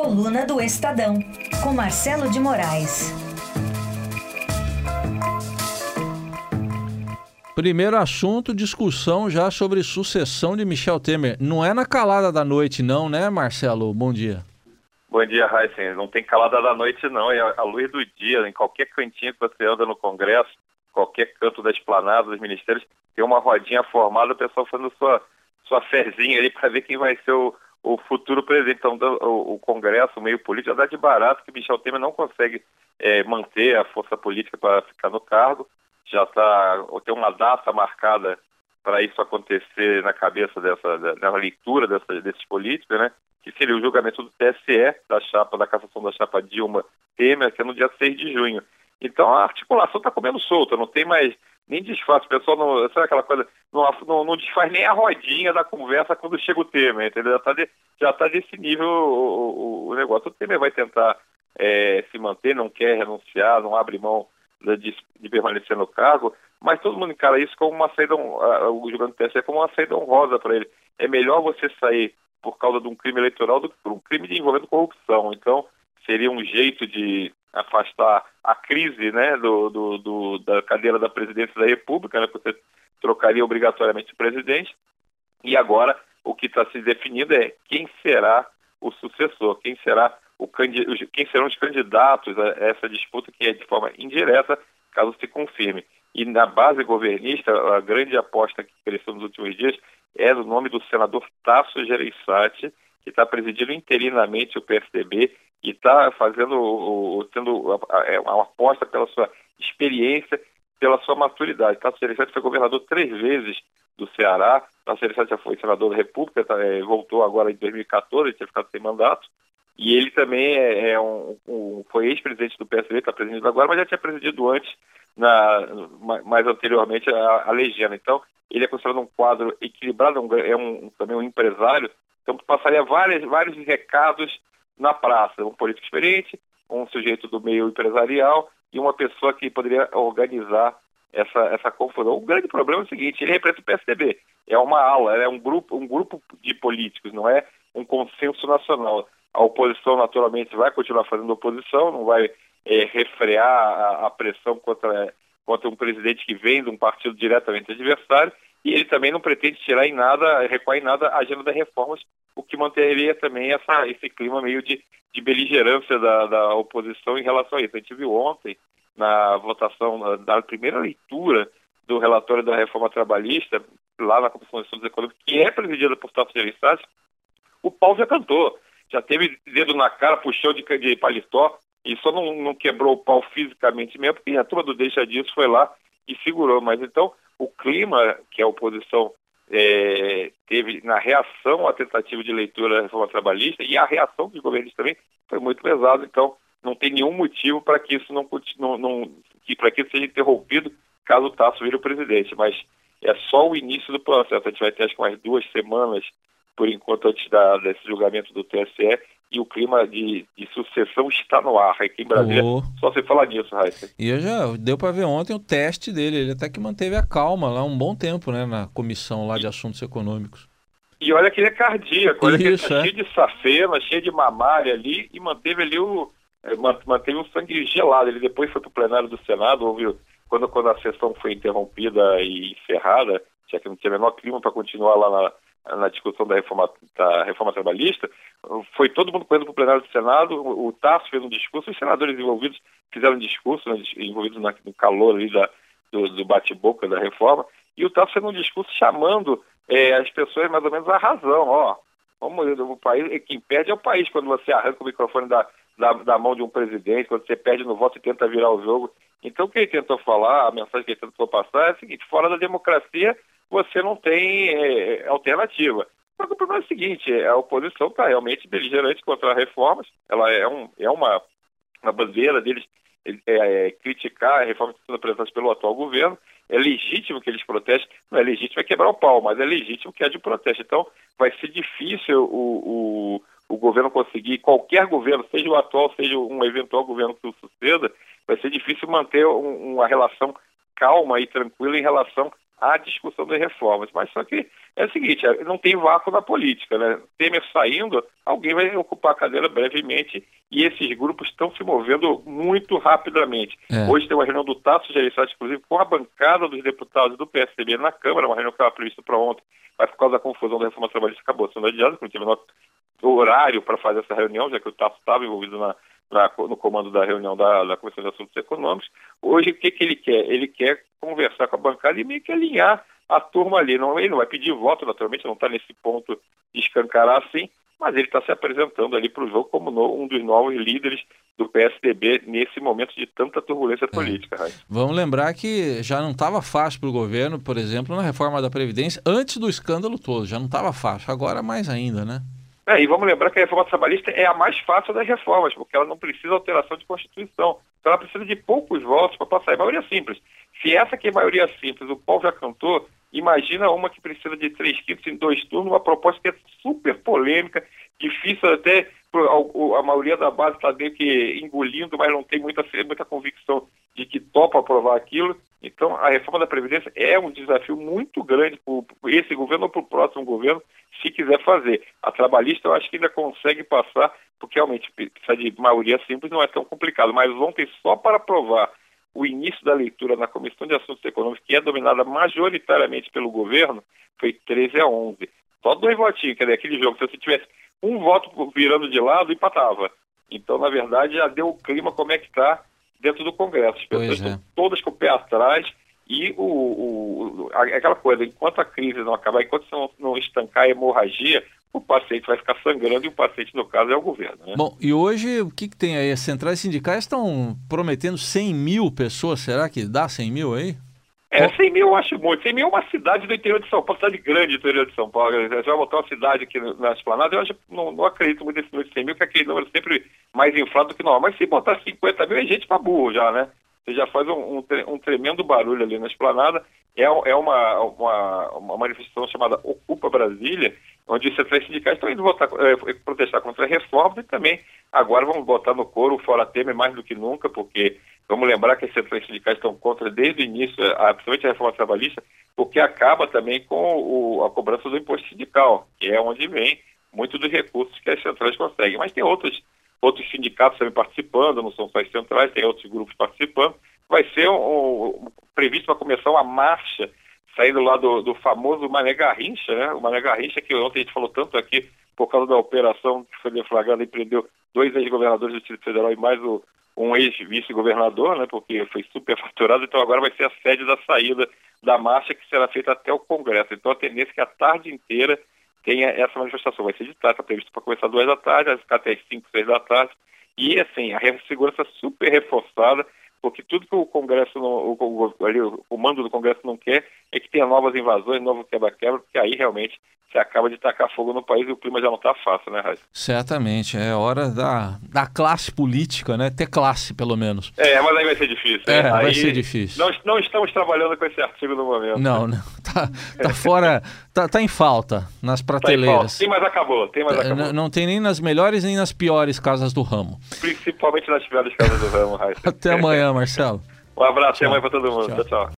Coluna do Estadão, com Marcelo de Moraes. Primeiro assunto, discussão já sobre sucessão de Michel Temer. Não é na calada da noite, não, né, Marcelo? Bom dia. Bom dia, Raíssen. Não tem calada da noite, não. É a luz do dia. Em qualquer cantinho que você anda no Congresso, qualquer canto da esplanada dos ministérios, tem uma rodinha formada, o pessoal fazendo sua, sua fezinha ali para ver quem vai ser o, o futuro presidente. Então, o, Congresso, o meio político, já dá de barato que Michel Temer não consegue é, manter a força política para ficar no cargo. Já está, tem uma data marcada para isso acontecer na cabeça dessa, na leitura dessa, desses políticos, né? Que seria o julgamento do TSE, da chapa, da cassação da chapa Dilma Temer, que é no dia 6 de junho. Então a articulação está comendo solta, não tem mais nem desfaz. O pessoal não. Sabe aquela coisa? Não, não, não desfaz nem a rodinha da conversa quando chega o Temer, entendeu? Já está de, já tá desse nível o, o, o, negócio. O Temer vai tentar é, se manter, não quer renunciar, não abre mão de, de, permanecer no cargo, mas todo mundo encara isso como uma saída, o julgamento do TSE como uma saída honrosa para ele. É melhor você sair por causa de um crime eleitoral do que por um crime envolvendo corrupção. Então, seria um jeito de afastar a crise né, do, do, do, da cadeira da presidência da República, né, você trocaria obrigatoriamente o presidente, e agora o que está se definindo é quem será o sucessor, quem será o quem serão os candidatos a essa disputa que é de forma indireta, caso se confirme. E na base governista, a grande aposta que cresceu nos últimos dias é o nome do senador Tasso Gereissati, que está presidindo interinamente o PSDB e está fazendo, tendo é, uma aposta pela sua experiência, pela sua maturidade. Tasso Gereissati foi governador três vezes do Ceará, Tasso Gereissati já foi senador da República, tá, é, voltou agora em 2014, tinha ficado sem mandato, e ele também é, é um, um, foi ex-presidente do PSDB, está presidindo agora, mas já tinha presidido antes, na, mais anteriormente, a, a legenda. Então, ele é considerado um quadro equilibrado, é um, também um empresário, então passaria vários, vários recados na praça, um político experiente, um sujeito do meio empresarial e uma pessoa que poderia organizar essa, essa confusão. O grande problema é o seguinte, ele representa o PSDB, é uma ala, é um grupo, um grupo de políticos, não é um consenso nacional. A oposição, naturalmente, vai continuar fazendo oposição, não vai é, refrear a, a pressão contra, contra um presidente que vem de um partido diretamente adversário, e ele também não pretende tirar em nada, recuar em nada a agenda das reformas, o que manteria também essa, esse clima meio de, de beligerância da, da oposição em relação a isso. A gente viu ontem, na votação da primeira leitura do relatório da reforma trabalhista, lá na Comissão de Estudos Econômicos, que é presidida por Tasso Gereissati, o pau já cantou. Já teve dedo na cara, puxou de, de paletó, e só não, não quebrou o pau fisicamente mesmo, porque a turma do Deixa Disso foi lá e segurou. Mas então, o clima que a oposição é, teve na reação à tentativa de leitura da reforma trabalhista e a reação dos governos também foi muito pesado. Então, não tem nenhum motivo para que isso não, não, não que para que isso seja interrompido caso o Tasso vire o presidente. Mas é só o início do processo. A gente vai ter acho que mais duas semanas por enquanto antes da, desse julgamento do TSE e o clima de, de sucessão está no ar. Aqui em Brasília, oh. só você falar nisso, Raíssa. E eu já deu para ver ontem o teste dele, ele até que manteve a calma lá um bom tempo, né, na comissão lá de assuntos econômicos. E olha que ele é cardíaco, olha Isso, que ele tá é. cheio de safena, cheio de mamária ali, e manteve ali o. É, manteve o sangue gelado. Ele depois foi para o plenário do Senado, ouviu, quando, quando a sessão foi interrompida e encerrada, já que não tinha o menor clima para continuar lá na, na discussão da reforma, da reforma trabalhista, foi todo mundo correndo para o plenário do Senado, o, Tasso fez um discurso, os senadores envolvidos fizeram um discurso, né, envolvidos na, no calor ali da, do, do bate-boca da reforma, e o Tasso fez um discurso chamando é, as pessoas mais ou menos à razão, ó, vamos, o país, quem perde é o país quando você arranca o microfone da, da, da, mão de um presidente, quando você perde no voto e tenta virar o jogo. Então, o que ele tentou falar, a mensagem que ele tentou passar é a seguinte: fora da democracia, você não tem é, alternativa. Mas o problema é o seguinte, a oposição está realmente beligerante contra reformas, ela é, um, é uma, uma bandeira deles é, é, criticar a reforma que está sendo apresentada pelo atual governo, é legítimo que eles protestem, não é legítimo é quebrar o pau, mas é legítimo que haja proteste. Então, vai ser difícil o, o, o governo conseguir, qualquer governo, seja o atual, seja um eventual governo que o suceda, vai ser difícil manter um, uma relação calma e tranquila em relação à discussão das reformas. Mas só que é o seguinte, é, não tem vácuo na política, né? Temer saindo, alguém vai ocupar a cadeira brevemente e esses grupos estão se movendo muito rapidamente. É. Hoje tem uma reunião do Tasso Gereissati, inclusive, com a bancada dos deputados do PSDB na Câmara, uma reunião que estava prevista para ontem, mas por causa da confusão da reforma trabalhista acabou sendo adiada, porque não tive horário para fazer essa reunião, já que o Tasso estava envolvido na, na, no comando da reunião da, da Comissão de Assuntos Econômicos. Hoje, o que, que ele quer? Ele quer conversar com a bancada e meio que alinhar a turma ali. Não, ele não vai pedir voto, naturalmente, não está nesse ponto de escancarar assim, mas ele está se apresentando ali para o jogo como no, um dos novos líderes do PSDB nesse momento de tanta turbulência é. política. Vamos lembrar que já não estava fácil para o governo, por exemplo, na reforma da Previdência, antes do escândalo todo, já não estava fácil, agora mais ainda, né? É, e vamos lembrar que a reforma trabalhista é a mais fácil das reformas, porque ela não precisa alteração de Constituição. Então ela precisa de poucos votos para passar. É maioria simples. Se essa que é maioria simples, o Paulo já cantou, imagina uma que precisa de três quintos em dois turnos, uma proposta que é super polêmica, difícil até a, maioria da base está meio que engolindo, mas não tem muita, muita convicção de que topa aprovar aquilo. Então, a reforma da Previdência é um desafio muito grande para esse governo ou para o próximo governo, se quiser fazer. A trabalhista, eu acho que ainda consegue passar, porque realmente precisa de maioria simples, não é tão complicado. Mas ontem, só para aprovar o início da leitura na Comissão de Assuntos Econômicos, que é dominada majoritariamente pelo governo, foi 13 a 11. Só dois votinhos, quer dizer, aquele jogo, se você tivesse um voto virando de lado, empatava. Então, na verdade, já deu o clima como é que está dentro do Congresso. As pessoas estão é. todas com o pé atrás e o, o, aquela coisa, enquanto a crise não acabar, enquanto não, não estancar a hemorragia, o paciente vai ficar sangrando e o paciente, no caso, é o governo. Né? Bom, e hoje o que, que tem aí? As centrais sindicais estão prometendo 100 mil pessoas, será que dá 100 mil aí? É, 100 mil eu acho muito. 100 mil é uma cidade do interior de São Paulo, cidade grande do interior de São Paulo. Você vai botar uma cidade aqui na esplanada, eu acho, não, não acredito muito nesse número de 100 mil, que aquele número é sempre mais inflado do que normal. Mas se botar 50 mil é gente pra burro já, né? Você já faz um, um, um tremendo barulho ali na esplanada. É, é uma, uma, uma manifestação chamada Ocupa Brasília, onde os centrais sindicais estão indo votar, é, protestar contra a reforma e também agora vamos botar no coro o Fora Temer mais do que nunca, porque vamos lembrar que as centrais sindicais estão contra desde o início, a, principalmente a reforma trabalhista, porque acaba também com o, a cobrança do imposto sindical, que é onde vem muito dos recursos que as centrais conseguem. Mas tem outros, outros sindicatos também participando, não são só as centrais, tem outros grupos participando. Vai ser um, um, previsto para começar uma marcha saindo lá do, do famoso Mané Garrincha, né? O Mané Garrincha, que ontem a gente falou tanto aqui, por causa da operação que foi deflagrada e prendeu dois ex-governadores do Distrito Federal e mais o, um ex-vice-governador, né? Porque foi superfaturado, então agora vai ser a sede da saída da marcha que será feita até o Congresso. Então a tendência é que a tarde inteira tenha essa manifestação. Vai ser de tarde, está previsto para começar duas da tarde, vai ficar até as cinco, seis da tarde. E assim, a segurança super reforçada porque tudo que o Congresso, não, o, ali, o comando do Congresso não quer é que tenha novas invasões, novo quebra-quebra, porque aí realmente você acaba de tacar fogo no país e o clima já não está fácil, né, Raíssa? Certamente, é hora da, da classe política, né? Ter classe, pelo menos. É, mas aí vai ser difícil. É, né? vai ser difícil. Não, não estamos trabalhando com esse artigo no momento. Não, não. Tá, tá fora, tá, tá em falta nas prateleiras. Tá tem, mas acabou, tem, mas é, acabou. Não, não tem nem nas melhores nem nas piores casas do ramo. Principalmente nas piores casas do ramo, Raíssa. Até amanhã, Marcelo. Um abraço, tchau. até amanhã para todo mundo. tchau. tchau. tchau.